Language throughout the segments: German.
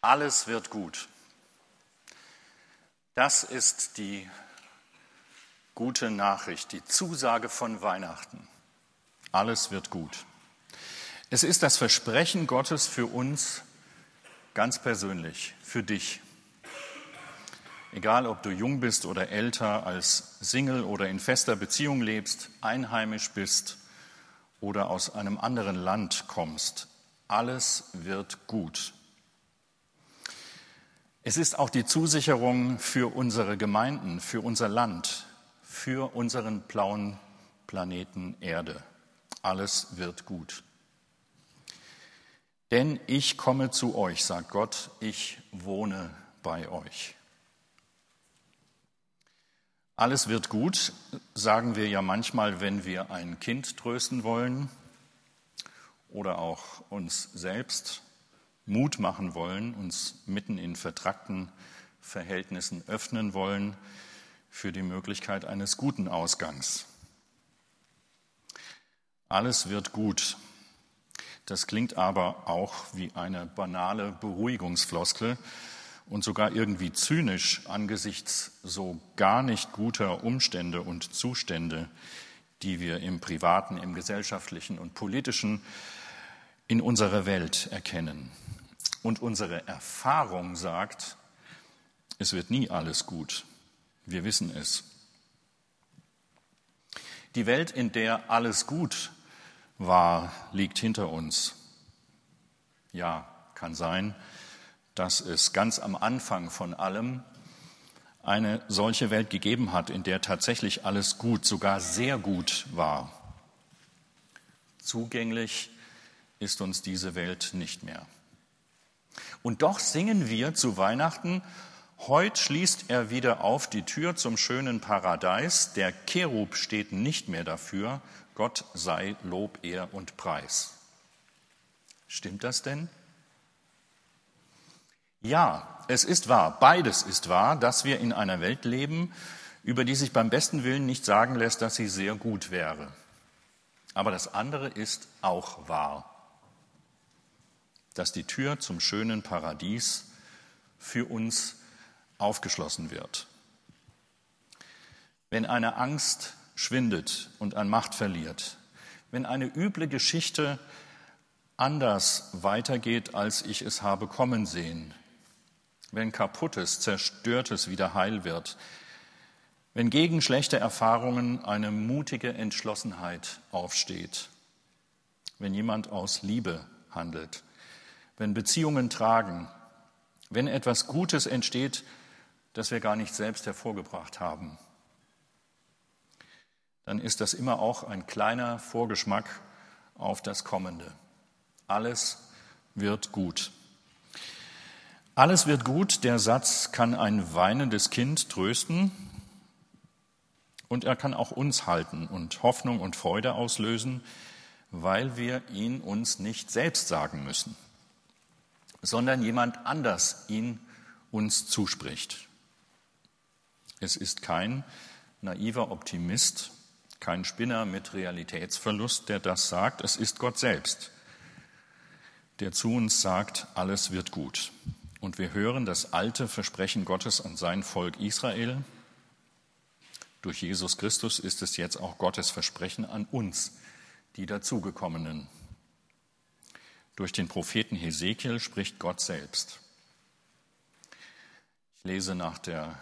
Alles wird gut. Das ist die gute Nachricht, die Zusage von Weihnachten. Alles wird gut. Es ist das Versprechen Gottes für uns ganz persönlich, für dich. Egal, ob du jung bist oder älter, als Single oder in fester Beziehung lebst, einheimisch bist oder aus einem anderen Land kommst, alles wird gut. Es ist auch die Zusicherung für unsere Gemeinden, für unser Land, für unseren blauen Planeten Erde. Alles wird gut. Denn ich komme zu euch, sagt Gott, ich wohne bei euch. Alles wird gut, sagen wir ja manchmal, wenn wir ein Kind trösten wollen oder auch uns selbst Mut machen wollen, uns mitten in vertrackten Verhältnissen öffnen wollen für die Möglichkeit eines guten Ausgangs. Alles wird gut. Das klingt aber auch wie eine banale Beruhigungsfloskel und sogar irgendwie zynisch angesichts so gar nicht guter Umstände und Zustände, die wir im privaten, im gesellschaftlichen und politischen in unserer Welt erkennen. Und unsere Erfahrung sagt, es wird nie alles gut. Wir wissen es. Die Welt, in der alles gut war, liegt hinter uns. Ja, kann sein, dass es ganz am Anfang von allem eine solche Welt gegeben hat, in der tatsächlich alles gut, sogar sehr gut war. Zugänglich ist uns diese Welt nicht mehr. Und doch singen wir zu Weihnachten, Heut schließt er wieder auf die Tür zum schönen Paradies, der Cherub steht nicht mehr dafür, Gott sei Lob, Ehr und Preis. Stimmt das denn? Ja, es ist wahr, beides ist wahr, dass wir in einer Welt leben, über die sich beim besten Willen nicht sagen lässt, dass sie sehr gut wäre. Aber das andere ist auch wahr dass die Tür zum schönen Paradies für uns aufgeschlossen wird. Wenn eine Angst schwindet und an Macht verliert, wenn eine üble Geschichte anders weitergeht, als ich es habe kommen sehen, wenn kaputtes, zerstörtes wieder heil wird, wenn gegen schlechte Erfahrungen eine mutige Entschlossenheit aufsteht, wenn jemand aus Liebe handelt, wenn Beziehungen tragen, wenn etwas Gutes entsteht, das wir gar nicht selbst hervorgebracht haben, dann ist das immer auch ein kleiner Vorgeschmack auf das Kommende. Alles wird gut. Alles wird gut, der Satz kann ein weinendes Kind trösten und er kann auch uns halten und Hoffnung und Freude auslösen, weil wir ihn uns nicht selbst sagen müssen sondern jemand anders ihn uns zuspricht. Es ist kein naiver Optimist, kein Spinner mit Realitätsverlust, der das sagt, es ist Gott selbst, der zu uns sagt, alles wird gut. Und wir hören das alte Versprechen Gottes an sein Volk Israel. Durch Jesus Christus ist es jetzt auch Gottes Versprechen an uns, die dazugekommenen. Durch den Propheten Hesekiel spricht Gott selbst. Ich lese nach der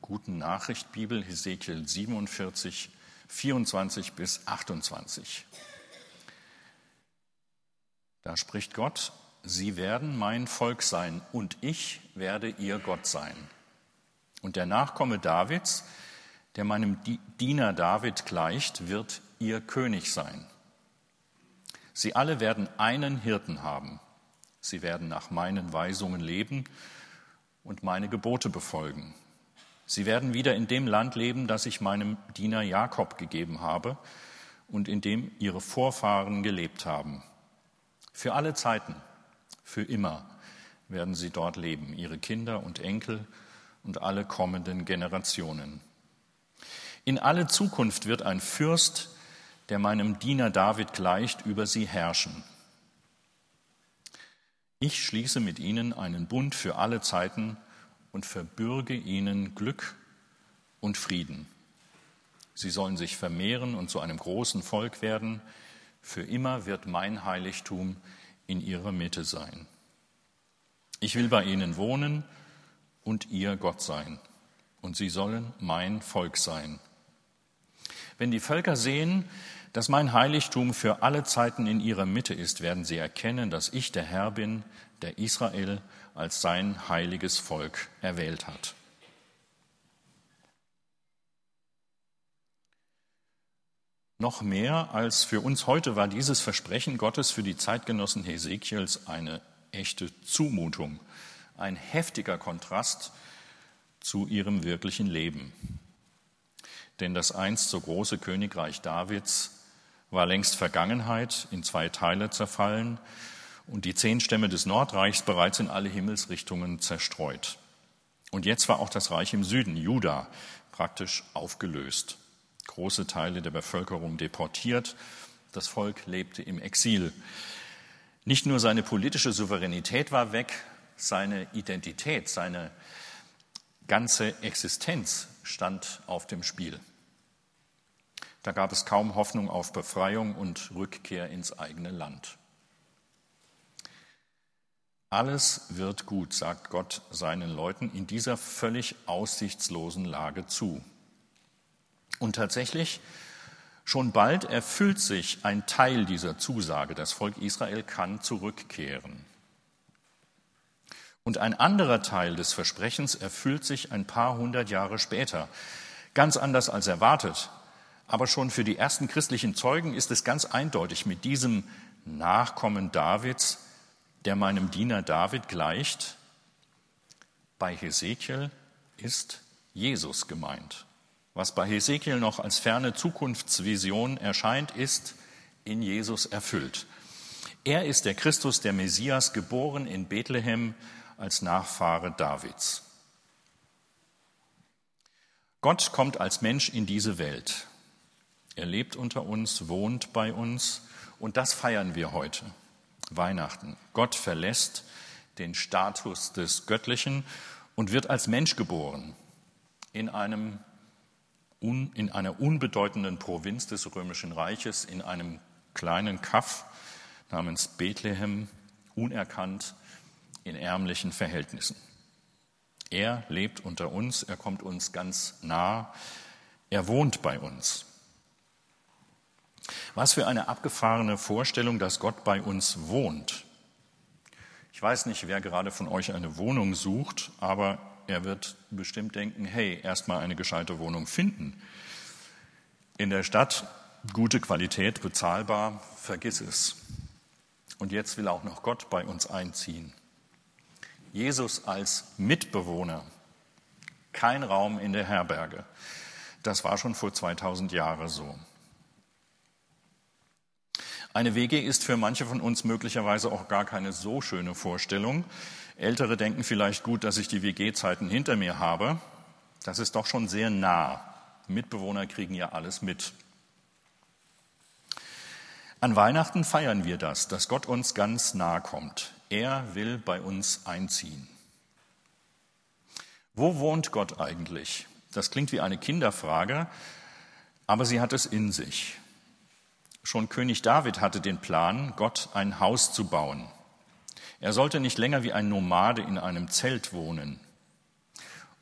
guten Nachricht Bibel Hesekiel 47, 24 bis 28. Da spricht Gott, Sie werden mein Volk sein und ich werde ihr Gott sein. Und der Nachkomme Davids, der meinem Diener David gleicht, wird ihr König sein. Sie alle werden einen Hirten haben. Sie werden nach meinen Weisungen leben und meine Gebote befolgen. Sie werden wieder in dem Land leben, das ich meinem Diener Jakob gegeben habe und in dem ihre Vorfahren gelebt haben. Für alle Zeiten, für immer werden sie dort leben, ihre Kinder und Enkel und alle kommenden Generationen. In alle Zukunft wird ein Fürst der meinem Diener David gleicht, über sie herrschen. Ich schließe mit ihnen einen Bund für alle Zeiten und verbürge ihnen Glück und Frieden. Sie sollen sich vermehren und zu einem großen Volk werden. Für immer wird mein Heiligtum in ihrer Mitte sein. Ich will bei ihnen wohnen und ihr Gott sein, und sie sollen mein Volk sein. Wenn die Völker sehen, dass mein Heiligtum für alle Zeiten in ihrer Mitte ist, werden sie erkennen, dass ich der Herr bin, der Israel als sein heiliges Volk erwählt hat. Noch mehr als für uns heute war dieses Versprechen Gottes für die Zeitgenossen Hesekiels eine echte Zumutung, ein heftiger Kontrast zu ihrem wirklichen Leben. Denn das einst so große Königreich Davids war längst Vergangenheit, in zwei Teile zerfallen und die zehn Stämme des Nordreichs bereits in alle Himmelsrichtungen zerstreut. Und jetzt war auch das Reich im Süden, Juda, praktisch aufgelöst große Teile der Bevölkerung deportiert. Das Volk lebte im Exil. Nicht nur seine politische Souveränität war weg, seine Identität, seine ganze Existenz stand auf dem Spiel. Da gab es kaum Hoffnung auf Befreiung und Rückkehr ins eigene Land. Alles wird gut, sagt Gott seinen Leuten in dieser völlig aussichtslosen Lage zu. Und tatsächlich, schon bald erfüllt sich ein Teil dieser Zusage. Das Volk Israel kann zurückkehren. Und ein anderer Teil des Versprechens erfüllt sich ein paar hundert Jahre später. Ganz anders als erwartet. Aber schon für die ersten christlichen Zeugen ist es ganz eindeutig mit diesem Nachkommen Davids, der meinem Diener David gleicht. Bei Hesekiel ist Jesus gemeint. Was bei Hesekiel noch als ferne Zukunftsvision erscheint, ist in Jesus erfüllt. Er ist der Christus, der Messias, geboren in Bethlehem als Nachfahre Davids. Gott kommt als Mensch in diese Welt. Er lebt unter uns, wohnt bei uns und das feiern wir heute, Weihnachten. Gott verlässt den Status des Göttlichen und wird als Mensch geboren in einem in einer unbedeutenden Provinz des Römischen Reiches, in einem kleinen Kaff namens Bethlehem, unerkannt in ärmlichen Verhältnissen. Er lebt unter uns, er kommt uns ganz nah, er wohnt bei uns. Was für eine abgefahrene Vorstellung, dass Gott bei uns wohnt. Ich weiß nicht, wer gerade von euch eine Wohnung sucht, aber er wird bestimmt denken, hey, erstmal eine gescheite Wohnung finden. In der Stadt gute Qualität, bezahlbar, vergiss es. Und jetzt will auch noch Gott bei uns einziehen. Jesus als Mitbewohner, kein Raum in der Herberge. Das war schon vor 2000 Jahren so. Eine WG ist für manche von uns möglicherweise auch gar keine so schöne Vorstellung. Ältere denken vielleicht gut, dass ich die WG-Zeiten hinter mir habe. Das ist doch schon sehr nah. Mitbewohner kriegen ja alles mit. An Weihnachten feiern wir das, dass Gott uns ganz nahe kommt. Er will bei uns einziehen. Wo wohnt Gott eigentlich? Das klingt wie eine Kinderfrage, aber sie hat es in sich. Schon König David hatte den Plan, Gott ein Haus zu bauen. Er sollte nicht länger wie ein Nomade in einem Zelt wohnen.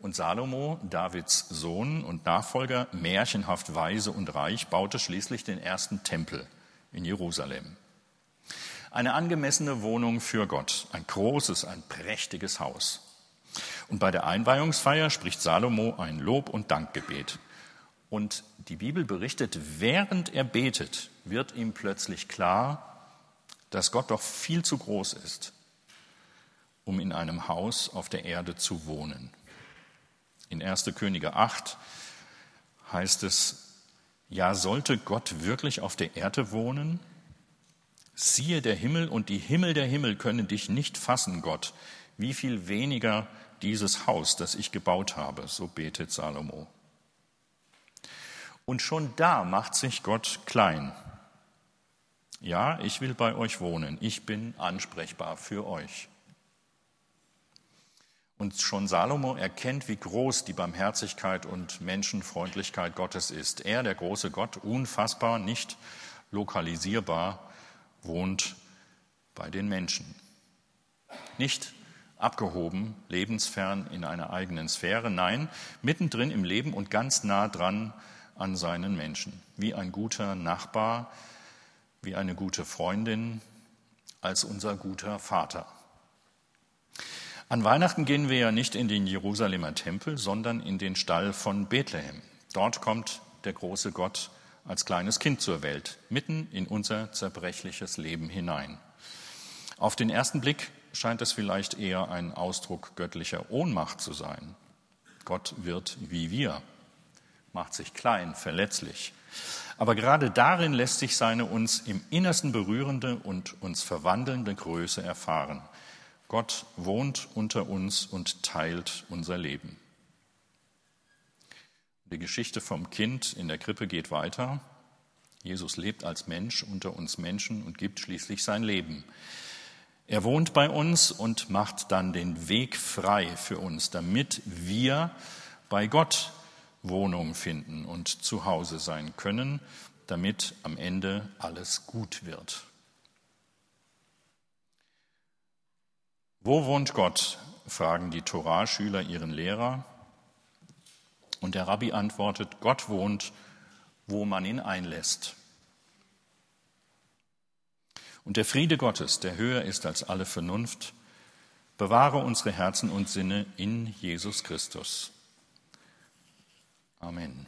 Und Salomo, Davids Sohn und Nachfolger, märchenhaft weise und reich, baute schließlich den ersten Tempel in Jerusalem. Eine angemessene Wohnung für Gott, ein großes, ein prächtiges Haus. Und bei der Einweihungsfeier spricht Salomo ein Lob- und Dankgebet. Und die Bibel berichtet, während er betet, wird ihm plötzlich klar, dass Gott doch viel zu groß ist, um in einem Haus auf der Erde zu wohnen. In 1. Könige 8 heißt es, ja, sollte Gott wirklich auf der Erde wohnen? Siehe der Himmel und die Himmel der Himmel können dich nicht fassen, Gott. Wie viel weniger dieses Haus, das ich gebaut habe, so betet Salomo. Und schon da macht sich Gott klein. Ja, ich will bei euch wohnen. Ich bin ansprechbar für euch. Und schon Salomo erkennt, wie groß die Barmherzigkeit und Menschenfreundlichkeit Gottes ist. Er, der große Gott, unfassbar, nicht lokalisierbar, wohnt bei den Menschen. Nicht abgehoben, lebensfern in einer eigenen Sphäre, nein, mittendrin im Leben und ganz nah dran an seinen Menschen. Wie ein guter Nachbar, wie eine gute Freundin, als unser guter Vater. An Weihnachten gehen wir ja nicht in den Jerusalemer Tempel, sondern in den Stall von Bethlehem. Dort kommt der große Gott als kleines Kind zur Welt, mitten in unser zerbrechliches Leben hinein. Auf den ersten Blick scheint es vielleicht eher ein Ausdruck göttlicher Ohnmacht zu sein. Gott wird wie wir, macht sich klein, verletzlich. Aber gerade darin lässt sich seine uns im Innersten berührende und uns verwandelnde Größe erfahren. Gott wohnt unter uns und teilt unser Leben. Die Geschichte vom Kind in der Krippe geht weiter. Jesus lebt als Mensch unter uns Menschen und gibt schließlich sein Leben. Er wohnt bei uns und macht dann den Weg frei für uns, damit wir bei Gott Wohnung finden und zu Hause sein können, damit am Ende alles gut wird. Wo wohnt Gott? fragen die Torahschüler ihren Lehrer. Und der Rabbi antwortet, Gott wohnt, wo man ihn einlässt. Und der Friede Gottes, der höher ist als alle Vernunft, bewahre unsere Herzen und Sinne in Jesus Christus. Amen.